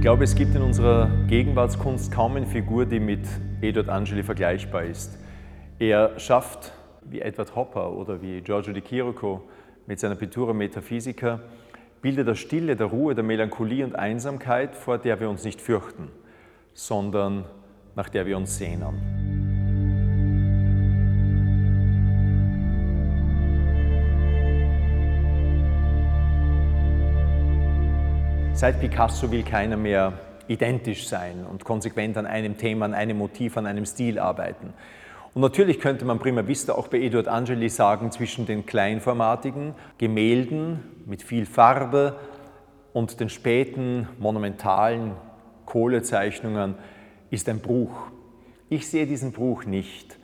glaube, es gibt in unserer Gegenwartskunst kaum eine Figur, die mit Edward Angeli vergleichbar ist. Er schafft, wie Edward Hopper oder wie Giorgio di Chirico mit seiner Pittura Metaphysica, Bilder der Stille, der Ruhe, der Melancholie und Einsamkeit, vor der wir uns nicht fürchten, sondern nach der wir uns sehnen. Seit Picasso will keiner mehr identisch sein und konsequent an einem Thema, an einem Motiv, an einem Stil arbeiten. Und natürlich könnte man prima vista auch bei Eduard Angeli sagen, zwischen den kleinformatigen Gemälden mit viel Farbe und den späten monumentalen Kohlezeichnungen ist ein Bruch. Ich sehe diesen Bruch nicht.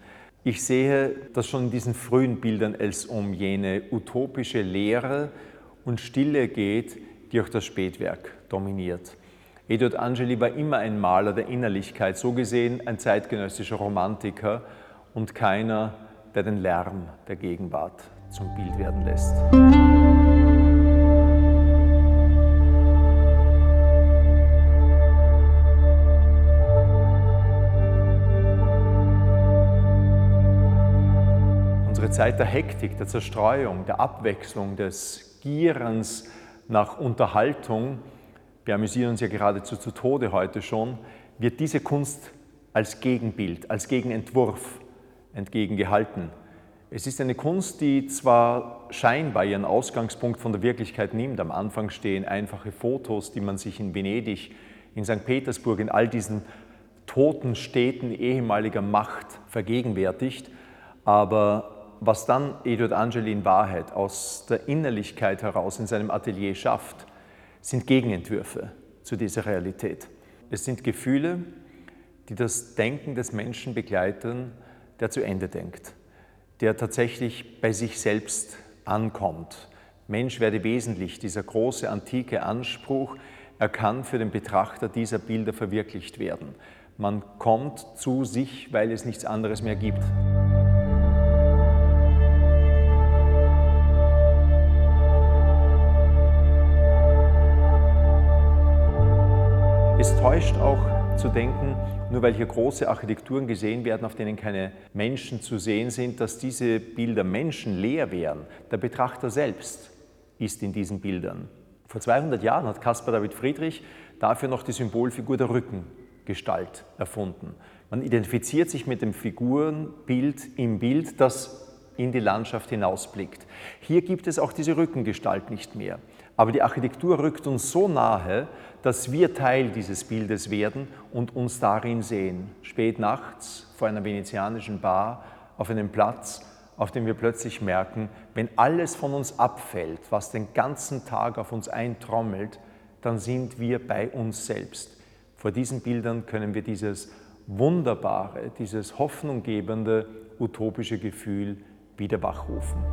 Ich sehe, dass schon in diesen frühen Bildern es um jene utopische Leere und Stille geht, die auch das Spätwerk dominiert. Eduard Angeli war immer ein Maler der Innerlichkeit, so gesehen ein zeitgenössischer Romantiker und keiner, der den Lärm der Gegenwart zum Bild werden lässt. Unsere Zeit der Hektik, der Zerstreuung, der Abwechslung, des Gierens, nach Unterhaltung, wir amüsieren uns ja geradezu zu Tode heute schon, wird diese Kunst als Gegenbild, als Gegenentwurf entgegengehalten. Es ist eine Kunst, die zwar scheinbar ihren Ausgangspunkt von der Wirklichkeit nimmt. Am Anfang stehen einfache Fotos, die man sich in Venedig, in St. Petersburg, in all diesen toten Städten ehemaliger Macht vergegenwärtigt. Aber was dann Eduard Angeli in Wahrheit aus der Innerlichkeit heraus in seinem Atelier schafft, sind Gegenentwürfe zu dieser Realität. Es sind Gefühle, die das Denken des Menschen begleiten, der zu Ende denkt, der tatsächlich bei sich selbst ankommt. Mensch werde wesentlich, dieser große antike Anspruch, er kann für den Betrachter dieser Bilder verwirklicht werden. Man kommt zu sich, weil es nichts anderes mehr gibt. Es täuscht auch zu denken, nur weil hier große Architekturen gesehen werden, auf denen keine Menschen zu sehen sind, dass diese Bilder menschenleer wären. Der Betrachter selbst ist in diesen Bildern. Vor 200 Jahren hat Caspar David Friedrich dafür noch die Symbolfigur der Rückengestalt erfunden. Man identifiziert sich mit dem Figurenbild im Bild, das in die Landschaft hinausblickt. Hier gibt es auch diese Rückengestalt nicht mehr. Aber die Architektur rückt uns so nahe, dass wir Teil dieses Bildes werden und uns darin sehen. Spät nachts vor einer venezianischen Bar auf einem Platz, auf dem wir plötzlich merken, wenn alles von uns abfällt, was den ganzen Tag auf uns eintrommelt, dann sind wir bei uns selbst. Vor diesen Bildern können wir dieses wunderbare, dieses hoffnunggebende, utopische Gefühl wieder wachrufen.